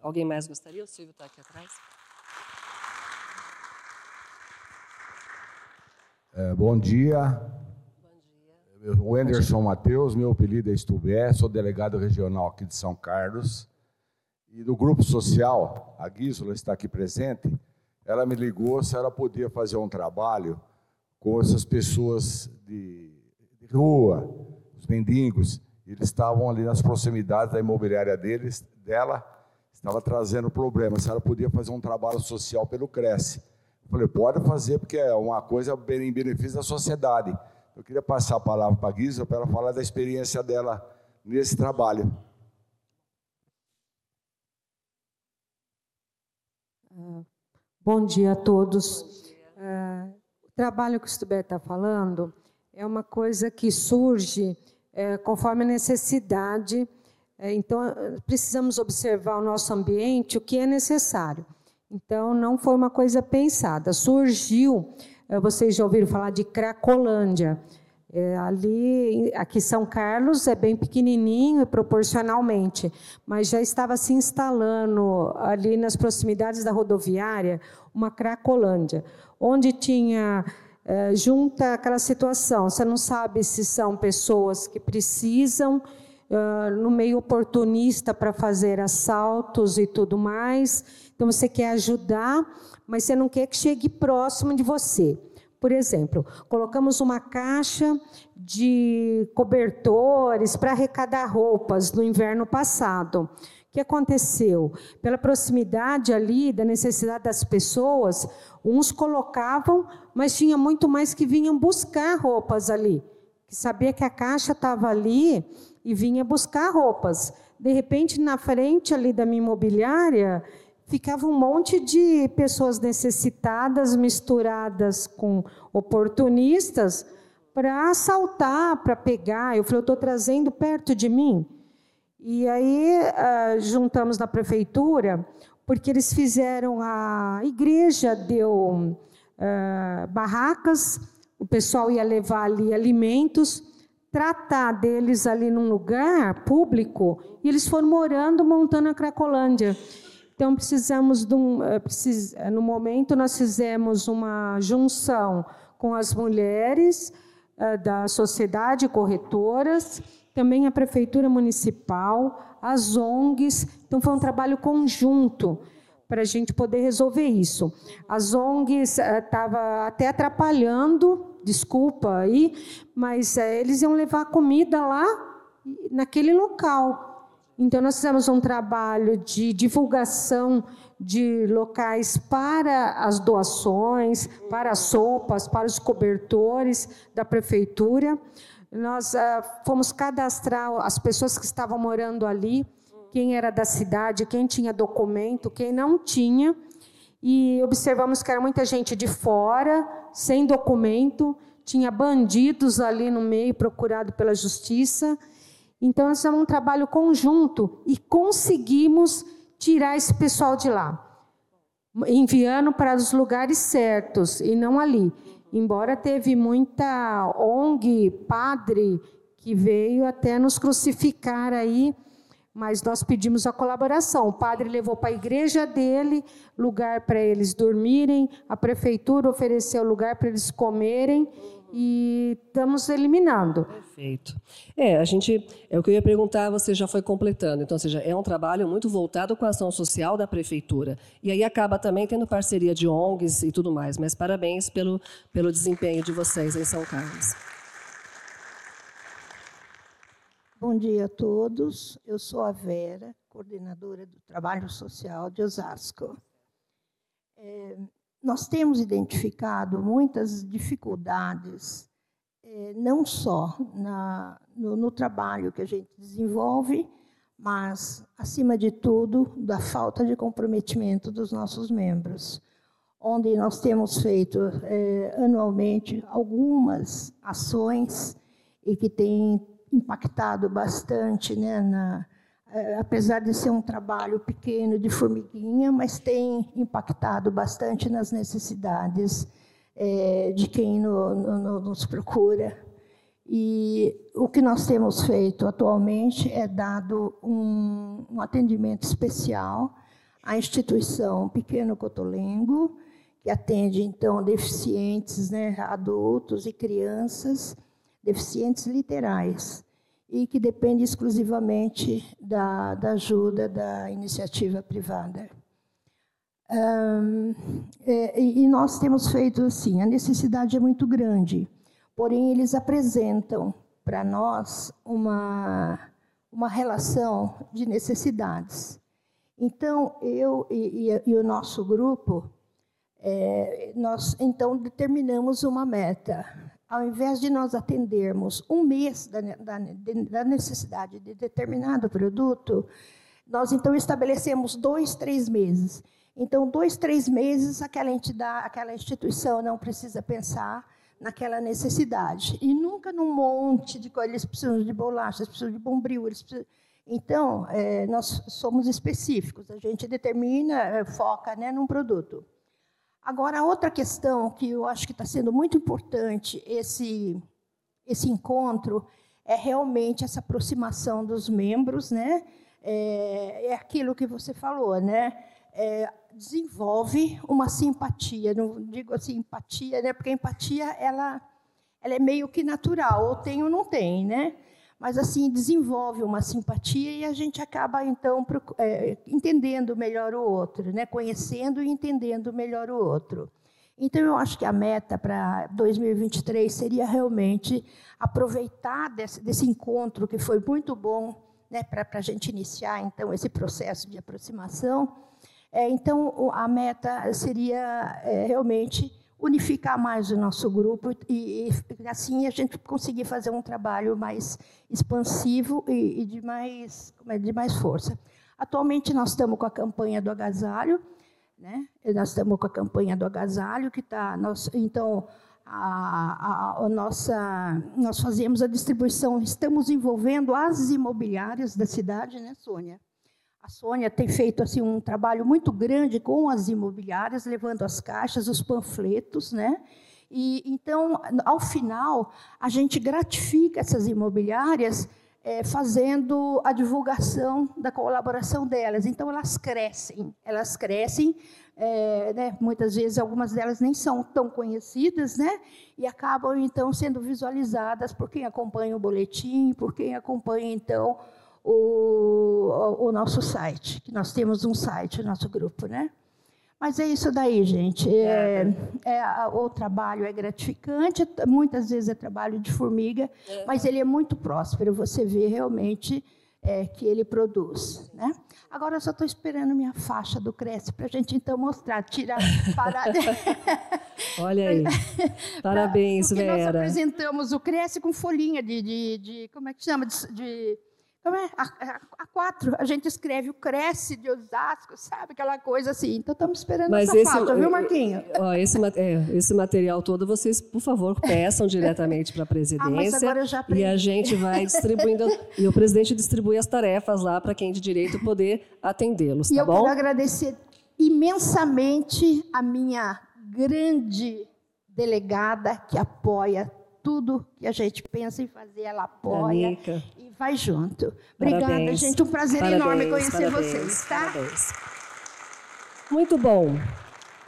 Alguém mais gostaria? O Silvio está aqui atrás. É, bom dia. O Anderson Matheus, meu apelido é Estubé, sou delegado regional aqui de São Carlos. E do grupo social, a Guísola está aqui presente, ela me ligou se ela podia fazer um trabalho com essas pessoas de, de rua, os mendigos. Eles estavam ali nas proximidades da imobiliária deles, dela, estava trazendo problema, se ela podia fazer um trabalho social pelo Cresce. Eu falei, pode fazer, porque é uma coisa em benefício da sociedade. Eu queria passar a palavra para a Guisa para ela falar da experiência dela nesse trabalho. Uh, bom dia a todos. Uh, o trabalho que o Stubé está falando é uma coisa que surge uh, conforme a necessidade é, então, precisamos observar o nosso ambiente, o que é necessário. Então, não foi uma coisa pensada. Surgiu, é, vocês já ouviram falar de Cracolândia. É, ali, aqui São Carlos é bem pequenininho proporcionalmente, mas já estava se instalando ali nas proximidades da rodoviária uma Cracolândia, onde tinha é, junta aquela situação. Você não sabe se são pessoas que precisam no meio oportunista para fazer assaltos e tudo mais. Então você quer ajudar, mas você não quer que chegue próximo de você. Por exemplo, colocamos uma caixa de cobertores para arrecadar roupas no inverno passado. O que aconteceu? Pela proximidade ali, da necessidade das pessoas, uns colocavam, mas tinha muito mais que vinham buscar roupas ali. Que sabia que a caixa estava ali e vinha buscar roupas. De repente, na frente ali da minha imobiliária, ficava um monte de pessoas necessitadas misturadas com oportunistas para assaltar, para pegar. Eu falei, eu estou trazendo perto de mim. E aí uh, juntamos na prefeitura, porque eles fizeram, a igreja deu uh, barracas, o pessoal ia levar ali alimentos, tratar deles ali num lugar público, e eles foram morando, montando a Cracolândia. Então, precisamos de um. Eh, eh, no momento, nós fizemos uma junção com as mulheres uh, da sociedade corretoras, também a Prefeitura Municipal, as ONGs. Então, foi um trabalho conjunto para a gente poder resolver isso. As ONGs estavam uh, até atrapalhando desculpa aí, mas eles iam levar comida lá naquele local. Então, nós fizemos um trabalho de divulgação de locais para as doações, para as sopas, para os cobertores da prefeitura. Nós ah, fomos cadastrar as pessoas que estavam morando ali, quem era da cidade, quem tinha documento, quem não tinha e observamos que era muita gente de fora, sem documento, tinha bandidos ali no meio procurado pela justiça. Então, nós fizemos um trabalho conjunto e conseguimos tirar esse pessoal de lá, enviando para os lugares certos e não ali. Embora teve muita ONG, padre, que veio até nos crucificar aí mas nós pedimos a colaboração. O padre levou para a igreja dele lugar para eles dormirem, a prefeitura ofereceu lugar para eles comerem e estamos eliminando. Perfeito. É, a gente, é o que eu ia perguntar, você já foi completando. Então, ou seja, é um trabalho muito voltado com a ação social da prefeitura. E aí acaba também tendo parceria de ONGs e tudo mais. Mas parabéns pelo, pelo desempenho de vocês em São Carlos. Bom dia a todos. Eu sou a Vera, coordenadora do Trabalho Social de Osasco. É, nós temos identificado muitas dificuldades, é, não só na, no, no trabalho que a gente desenvolve, mas, acima de tudo, da falta de comprometimento dos nossos membros, onde nós temos feito é, anualmente algumas ações e que têm impactado bastante né, na, apesar de ser um trabalho pequeno de formiguinha, mas tem impactado bastante nas necessidades é, de quem no, no, nos procura. E o que nós temos feito atualmente é dado um, um atendimento especial à instituição Pequeno Cotolengo, que atende então deficientes, né, adultos e crianças, deficientes literais e que depende exclusivamente da, da ajuda da iniciativa privada. Um, é, e nós temos feito assim, a necessidade é muito grande, porém eles apresentam para nós uma, uma relação de necessidades. Então, eu e, e, e o nosso grupo, é, nós então determinamos uma meta ao invés de nós atendermos um mês da, da, da necessidade de determinado produto, nós então estabelecemos dois, três meses. Então, dois, três meses, aquela entidade, aquela instituição não precisa pensar naquela necessidade. E nunca num monte de coisas. Eles precisam de bolacha, eles precisam de bombril, eles precisam... Então, é, nós somos específicos, a gente determina, é, foca né, num produto. Agora, outra questão que eu acho que está sendo muito importante esse, esse encontro é realmente essa aproximação dos membros, né? É, é aquilo que você falou, né? É, desenvolve uma simpatia, não digo assim empatia, né? Porque a empatia ela, ela é meio que natural, ou tem ou não tem, né? Mas assim desenvolve uma simpatia e a gente acaba então é, entendendo melhor o outro, né? conhecendo e entendendo melhor o outro. Então eu acho que a meta para 2023 seria realmente aproveitar desse, desse encontro que foi muito bom, né? para a gente iniciar então esse processo de aproximação. É, então a meta seria é, realmente unificar mais o nosso grupo e, e, assim a gente conseguir fazer um trabalho mais expansivo e, e de, mais, é, de mais força. Atualmente nós estamos com a campanha do agasalho, né? Nós estamos com a campanha do agasalho que está, então a, a, a, nossa, nós fazemos a distribuição, estamos envolvendo as imobiliárias da cidade, né, Sônia? A Sônia tem feito assim um trabalho muito grande com as imobiliárias, levando as caixas, os panfletos, né? E então, ao final, a gente gratifica essas imobiliárias é, fazendo a divulgação da colaboração delas. Então, elas crescem, elas crescem. É, né, muitas vezes, algumas delas nem são tão conhecidas, né? E acabam então sendo visualizadas por quem acompanha o boletim, por quem acompanha então o, o, nosso site, que nós temos um site, nosso grupo, né? Mas é isso daí, gente. É, é, é o trabalho é gratificante, muitas vezes é trabalho de formiga, é. mas ele é muito próspero. Você vê realmente é, que ele produz. Né? Agora eu só estou esperando minha faixa do Cresce para a gente então mostrar, tirar, parar. Olha aí. Parabéns, Porque Vera. Nós apresentamos o Cresce com folhinha de, de, de como é que chama? de, de então, é, a, a, quatro, a gente escreve o Cresce de Osasco, sabe? Aquela coisa assim. Então, estamos esperando Mas essa esse, viu, Marquinho? Ó, esse, é, esse material todo, vocês, por favor, peçam diretamente para a presidência. Ah, e a gente vai distribuindo. e o presidente distribui as tarefas lá para quem de direito poder atendê-los, tá e eu bom? quero agradecer imensamente a minha grande delegada que apoia tudo que a gente pensa em fazer, ela apoia Anica. Vai junto. Obrigada, parabéns. gente. Um prazer parabéns, enorme conhecer parabéns, vocês, tá? Muito bom.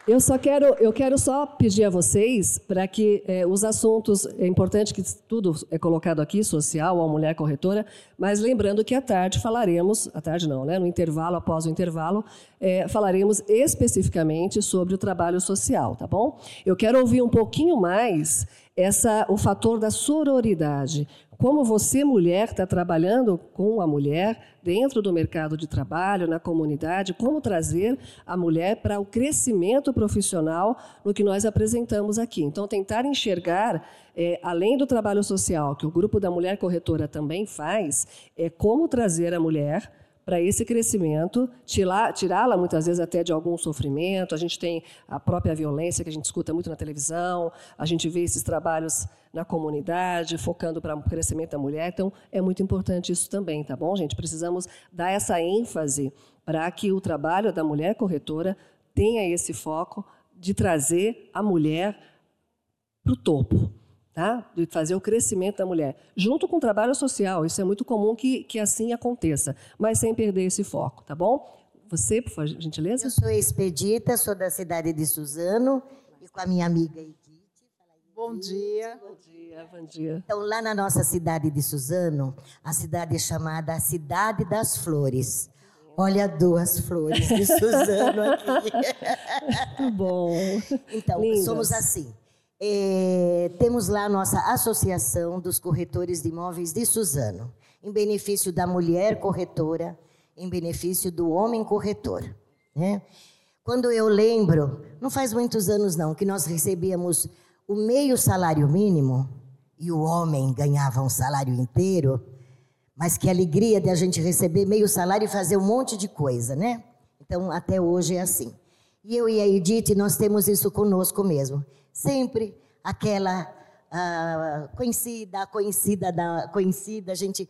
Eu só quero, eu quero só pedir a vocês para que é, os assuntos, é importante que tudo é colocado aqui, social, a mulher corretora, mas lembrando que à tarde falaremos, à tarde não, né, no intervalo, após o intervalo, é, falaremos especificamente sobre o trabalho social, tá bom? Eu quero ouvir um pouquinho mais essa, o fator da sororidade. Como você, mulher, está trabalhando com a mulher dentro do mercado de trabalho, na comunidade, como trazer a mulher para o crescimento profissional no que nós apresentamos aqui. Então, tentar enxergar, é, além do trabalho social, que o Grupo da Mulher Corretora também faz, é como trazer a mulher para esse crescimento, tirá-la muitas vezes até de algum sofrimento. A gente tem a própria violência que a gente escuta muito na televisão, a gente vê esses trabalhos na comunidade, focando para o crescimento da mulher. Então, é muito importante isso também, tá bom, gente? Precisamos dar essa ênfase para que o trabalho da mulher corretora tenha esse foco de trazer a mulher para o topo tá? de fazer o crescimento da mulher, junto com o trabalho social. Isso é muito comum que, que assim aconteça, mas sem perder esse foco, tá bom? Você, por gentileza? Eu sou expedita, sou da cidade de Suzano e com a minha amiga. Bom dia. Bom dia, bom dia. Então, lá na nossa cidade de Suzano, a cidade é chamada Cidade das Flores. Olha duas flores de Suzano aqui. Muito bom. Então, Lindas. somos assim. É, temos lá a nossa Associação dos Corretores de Imóveis de Suzano, em benefício da mulher corretora, em benefício do homem corretor. Né? Quando eu lembro, não faz muitos anos não, que nós recebíamos o meio salário mínimo e o homem ganhava um salário inteiro, mas que alegria de a gente receber meio salário e fazer um monte de coisa, né? Então, até hoje é assim. E eu e a Edith, nós temos isso conosco mesmo sempre aquela uh, conhecida, conhecida, da, conhecida, a gente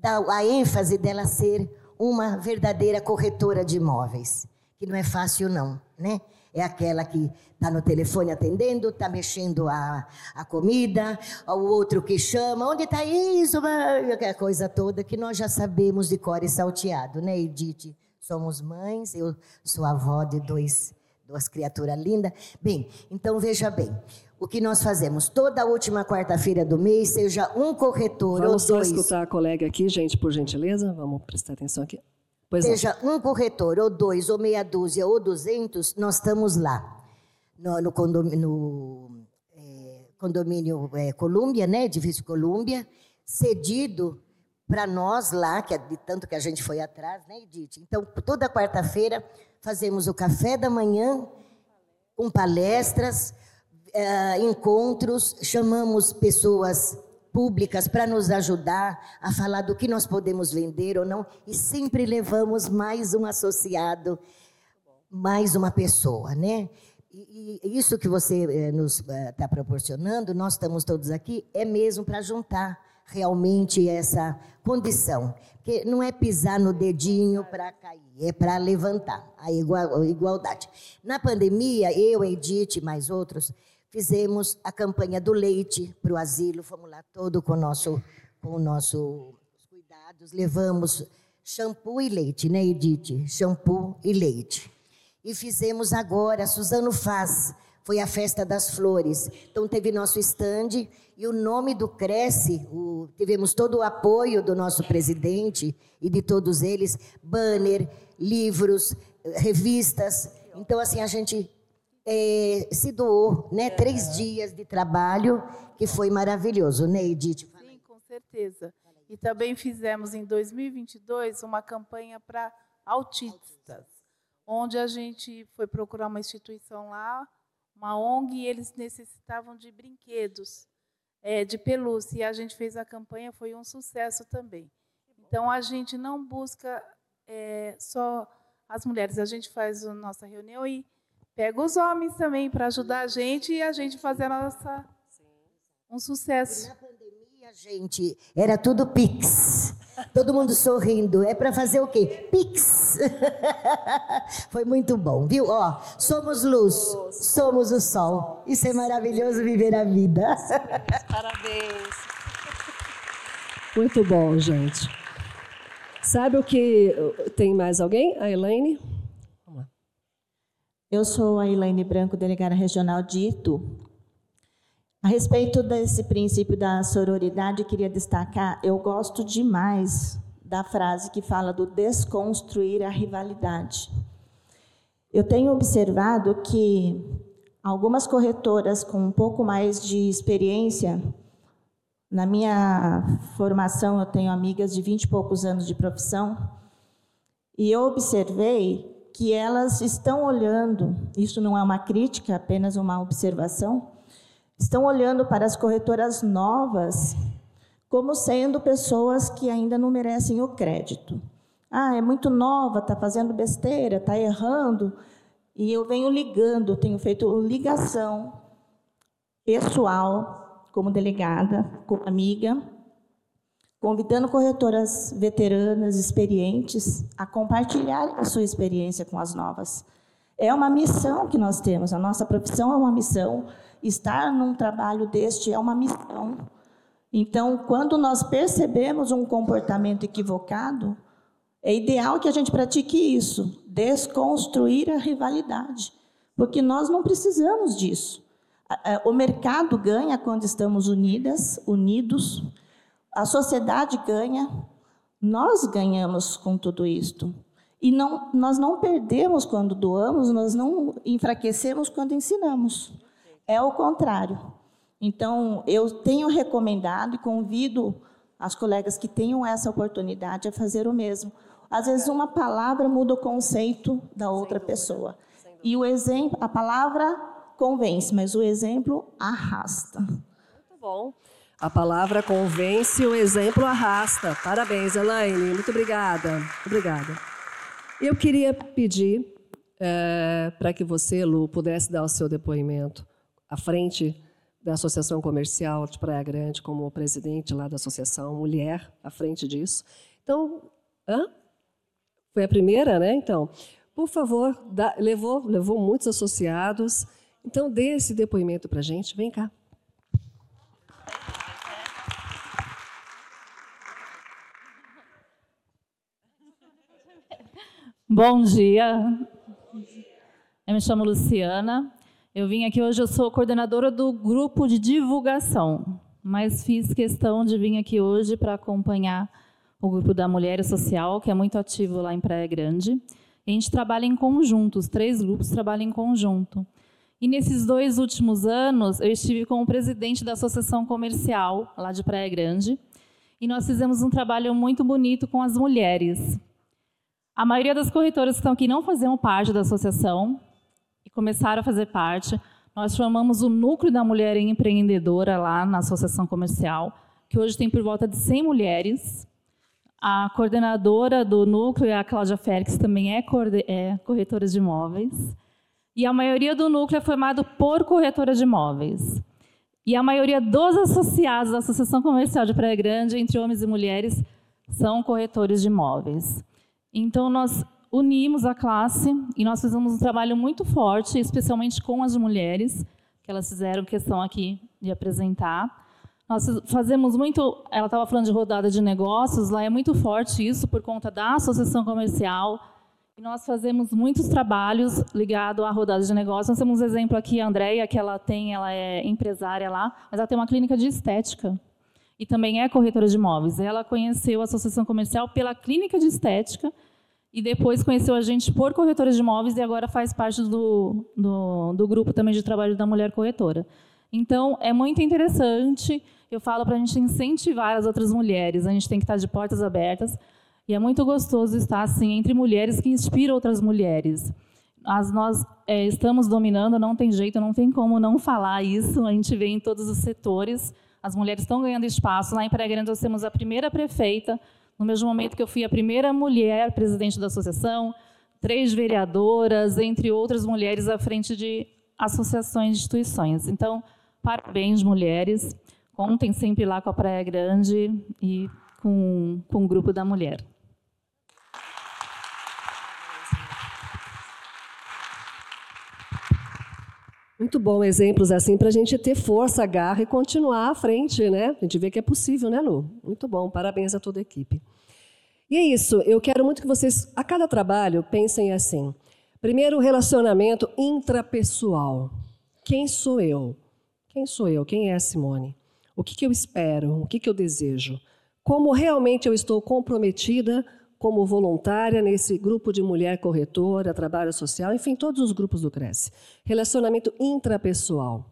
dá a ênfase dela ser uma verdadeira corretora de imóveis, que não é fácil não, né? É aquela que está no telefone atendendo, está mexendo a, a comida, o outro que chama, onde está isso? Aquela coisa toda que nós já sabemos de cor e salteado, né, Edith? Somos mães, eu sou avó de dois duas criaturas lindas. Bem, então veja bem. O que nós fazemos toda última quarta-feira do mês, seja um corretor Vamos ou dois. Vamos só escutar a colega aqui, gente, por gentileza. Vamos prestar atenção aqui. Pois seja não. um corretor, ou dois, ou meia dúzia, ou duzentos, nós estamos lá. No, no condomínio, no, é, condomínio é, Colômbia, né? Edifício Colômbia, cedido para nós lá, que é de tanto que a gente foi atrás, né, Edith? Então, toda quarta-feira fazemos o café da manhã com palestras, uh, encontros, chamamos pessoas públicas para nos ajudar a falar do que nós podemos vender ou não, e sempre levamos mais um associado, mais uma pessoa, né? E, isso que você eh, nos está eh, proporcionando, nós estamos todos aqui, é mesmo para juntar realmente essa condição. Que não é pisar no dedinho para cair, é para levantar a igualdade. Na pandemia, eu, Edith e mais outros, fizemos a campanha do leite para o asilo, fomos lá todo com o nosso, com o nosso cuidados, levamos shampoo e leite, né, Edith? Shampoo e leite. E fizemos agora, Suzano faz foi a festa das flores. Então teve nosso estande e o nome do Cresce, o, tivemos todo o apoio do nosso presidente e de todos eles, banner, livros, revistas. Então assim a gente é, se doou, né? Três dias de trabalho que foi maravilhoso, né, Edith? Sim, com certeza. E também fizemos em 2022 uma campanha para autistas, onde a gente foi procurar uma instituição lá uma ONG e eles necessitavam de brinquedos, é, de pelúcia. E a gente fez a campanha, foi um sucesso também. Então, a gente não busca é, só as mulheres, a gente faz a nossa reunião e pega os homens também para ajudar a gente e a gente fazer a nossa um sucesso. E na pandemia, gente, era tudo Pix. Todo mundo sorrindo. É para fazer o quê? Pix. Foi muito bom, viu? Ó, somos luz, somos o sol. Isso é maravilhoso viver a vida. Parabéns. Muito bom, gente. Sabe o que tem mais alguém? A Elaine? Eu sou a Elaine Branco, delegada regional de Itu. A respeito desse princípio da sororidade, queria destacar, eu gosto demais da frase que fala do desconstruir a rivalidade. Eu tenho observado que algumas corretoras com um pouco mais de experiência, na minha formação eu tenho amigas de vinte e poucos anos de profissão, e eu observei que elas estão olhando, isso não é uma crítica, é apenas uma observação, estão olhando para as corretoras novas como sendo pessoas que ainda não merecem o crédito. Ah, é muito nova, está fazendo besteira, está errando. E eu venho ligando, tenho feito ligação pessoal, como delegada, como amiga, convidando corretoras veteranas, experientes, a compartilhar a sua experiência com as novas. É uma missão que nós temos, a nossa profissão é uma missão, estar num trabalho deste é uma missão. Então, quando nós percebemos um comportamento equivocado, é ideal que a gente pratique isso, desconstruir a rivalidade, porque nós não precisamos disso. O mercado ganha quando estamos unidas, unidos, a sociedade ganha, nós ganhamos com tudo isto. E não, nós não perdemos quando doamos, nós não enfraquecemos quando ensinamos. É o contrário. Então, eu tenho recomendado e convido as colegas que tenham essa oportunidade a fazer o mesmo. Às vezes, uma palavra muda o conceito da outra pessoa. E o exemplo, a palavra convence, mas o exemplo arrasta. Muito bom. A palavra convence, o exemplo arrasta. Parabéns, Elaine. Muito obrigada. Obrigada. Eu queria pedir é, para que você, Lu, pudesse dar o seu depoimento à frente da Associação Comercial de Praia Grande, como presidente lá da associação, mulher à frente disso. Então, hã? foi a primeira, né? Então, por favor, dá, levou, levou muitos associados. Então, dê esse depoimento para a gente. Vem cá. Bom dia. Eu me chamo Luciana, eu vim aqui hoje, eu sou coordenadora do grupo de divulgação, mas fiz questão de vir aqui hoje para acompanhar o grupo da Mulher Social, que é muito ativo lá em Praia Grande. E a gente trabalha em conjunto, os três grupos trabalham em conjunto. E nesses dois últimos anos, eu estive como presidente da Associação Comercial, lá de Praia Grande, e nós fizemos um trabalho muito bonito com as mulheres. A maioria das corretoras que estão aqui não faziam parte da associação, e começaram a fazer parte. Nós formamos o Núcleo da Mulher Empreendedora lá na Associação Comercial, que hoje tem por volta de 100 mulheres. A coordenadora do núcleo é a Cláudia Félix, também é, é corretora de imóveis. E a maioria do núcleo é formado por corretora de imóveis. E a maioria dos associados da Associação Comercial de Praia Grande, entre homens e mulheres, são corretores de imóveis. Então, nós unimos a classe e nós fizemos um trabalho muito forte, especialmente com as mulheres, que elas fizeram questão aqui de apresentar. Nós fazemos muito, ela estava falando de rodada de negócios, lá é muito forte isso por conta da associação comercial. E nós fazemos muitos trabalhos ligados à rodada de negócios. Nós temos um exemplo aqui, a Andrea, que ela tem, ela é empresária lá, mas ela tem uma clínica de estética e também é corretora de imóveis. Ela conheceu a associação comercial pela clínica de estética e depois conheceu a gente por corretora de imóveis e agora faz parte do, do, do, grupo também de trabalho da mulher corretora. Então, é muito interessante, eu falo para a gente incentivar as outras mulheres, a gente tem que estar de portas abertas, e é muito gostoso estar assim entre mulheres que inspiram outras mulheres. As, nós é, estamos dominando, não tem jeito, não tem como não falar isso, a gente vê em todos os setores, as mulheres estão ganhando espaço. Lá em Praia Grande nós temos a primeira prefeita no mesmo momento que eu fui a primeira mulher presidente da associação, três vereadoras, entre outras mulheres à frente de associações e instituições. Então, parabéns, mulheres. Contem sempre lá com a Praia Grande e com, com o Grupo da Mulher. Muito bom, exemplos assim para a gente ter força, garra e continuar à frente, né? A gente vê que é possível, né, Lu? Muito bom, parabéns a toda a equipe. E é isso, eu quero muito que vocês, a cada trabalho, pensem assim. Primeiro, relacionamento intrapessoal. Quem sou eu? Quem sou eu? Quem é a Simone? O que, que eu espero? O que, que eu desejo? Como realmente eu estou comprometida como voluntária nesse grupo de mulher corretora, trabalho social, enfim, todos os grupos do Cresce. Relacionamento intrapessoal.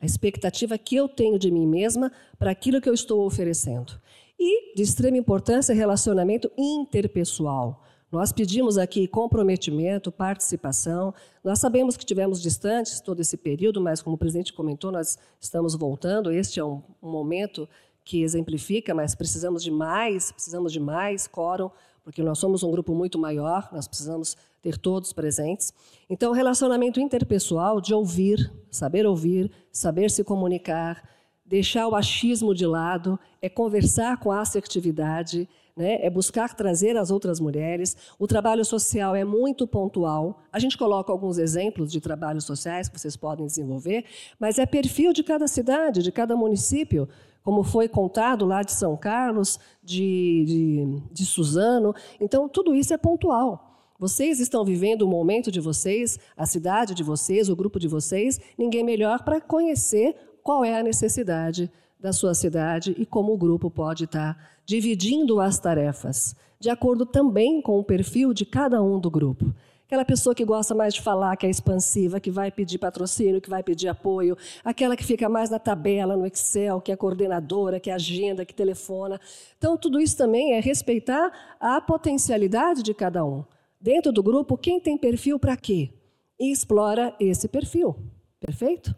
A expectativa que eu tenho de mim mesma para aquilo que eu estou oferecendo. E, de extrema importância, relacionamento interpessoal. Nós pedimos aqui comprometimento, participação. Nós sabemos que tivemos distantes todo esse período, mas, como o presidente comentou, nós estamos voltando. Este é um, um momento que exemplifica, mas precisamos de mais, precisamos de mais quórum, porque nós somos um grupo muito maior, nós precisamos ter todos presentes. Então, relacionamento interpessoal de ouvir, saber ouvir, saber se comunicar, deixar o achismo de lado, é conversar com assertividade, né? é buscar trazer as outras mulheres. O trabalho social é muito pontual. A gente coloca alguns exemplos de trabalhos sociais que vocês podem desenvolver, mas é perfil de cada cidade, de cada município, como foi contado lá de São Carlos, de, de, de Suzano. Então, tudo isso é pontual. Vocês estão vivendo o momento de vocês, a cidade de vocês, o grupo de vocês, ninguém melhor para conhecer qual é a necessidade da sua cidade e como o grupo pode estar dividindo as tarefas, de acordo também com o perfil de cada um do grupo. Aquela pessoa que gosta mais de falar, que é expansiva, que vai pedir patrocínio, que vai pedir apoio, aquela que fica mais na tabela, no Excel, que é coordenadora, que é agenda, que telefona. Então, tudo isso também é respeitar a potencialidade de cada um. Dentro do grupo, quem tem perfil para quê? E explora esse perfil. Perfeito?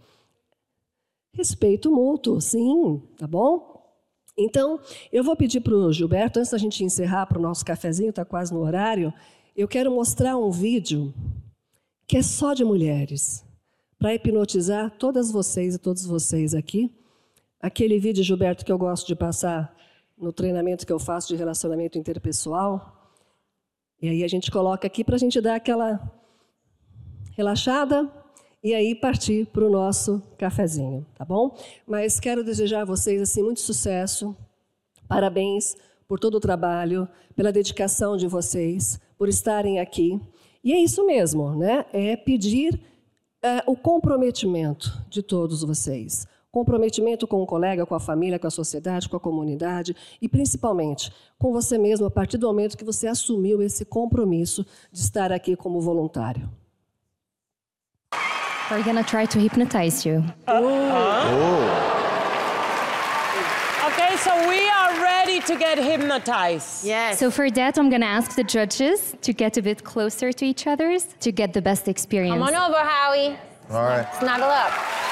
Respeito mútuo, sim, tá bom? Então, eu vou pedir para o Gilberto, antes da gente encerrar para o nosso cafezinho, está quase no horário, eu quero mostrar um vídeo que é só de mulheres, para hipnotizar todas vocês e todos vocês aqui. Aquele vídeo, Gilberto, que eu gosto de passar no treinamento que eu faço de relacionamento interpessoal. E aí a gente coloca aqui para a gente dar aquela relaxada, e aí partir para o nosso cafezinho, tá bom? Mas quero desejar a vocês assim muito sucesso, parabéns por todo o trabalho, pela dedicação de vocês, por estarem aqui. E é isso mesmo, né? É pedir é, o comprometimento de todos vocês. Comprometimento com o colega, com a família, com a sociedade, com a comunidade e principalmente com você mesmo a partir do momento que você assumiu esse compromisso de estar aqui como voluntário. We're gonna try to hypnotize you. Okay, are ready to get hypnotized. Yes. So for that, I'm gonna ask the judges to get a bit closer to each other to get the best experience. Come on over, Howie. All right. Snuggle up.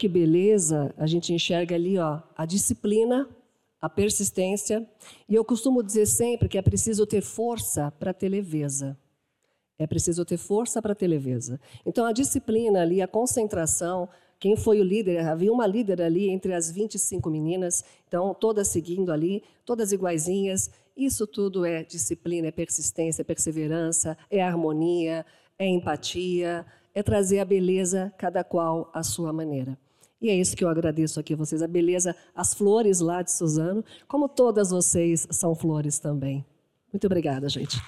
Que beleza, a gente enxerga ali ó, a disciplina, a persistência. E eu costumo dizer sempre que é preciso ter força para ter leveza. É preciso ter força para ter leveza. Então, a disciplina ali, a concentração, quem foi o líder? Havia uma líder ali entre as 25 meninas, então todas seguindo ali, todas iguaizinhas. Isso tudo é disciplina, é persistência, é perseverança, é harmonia, é empatia, é trazer a beleza, cada qual à sua maneira. E é isso que eu agradeço aqui a vocês, a beleza, as flores lá de Suzano, como todas vocês são flores também. Muito obrigada, gente.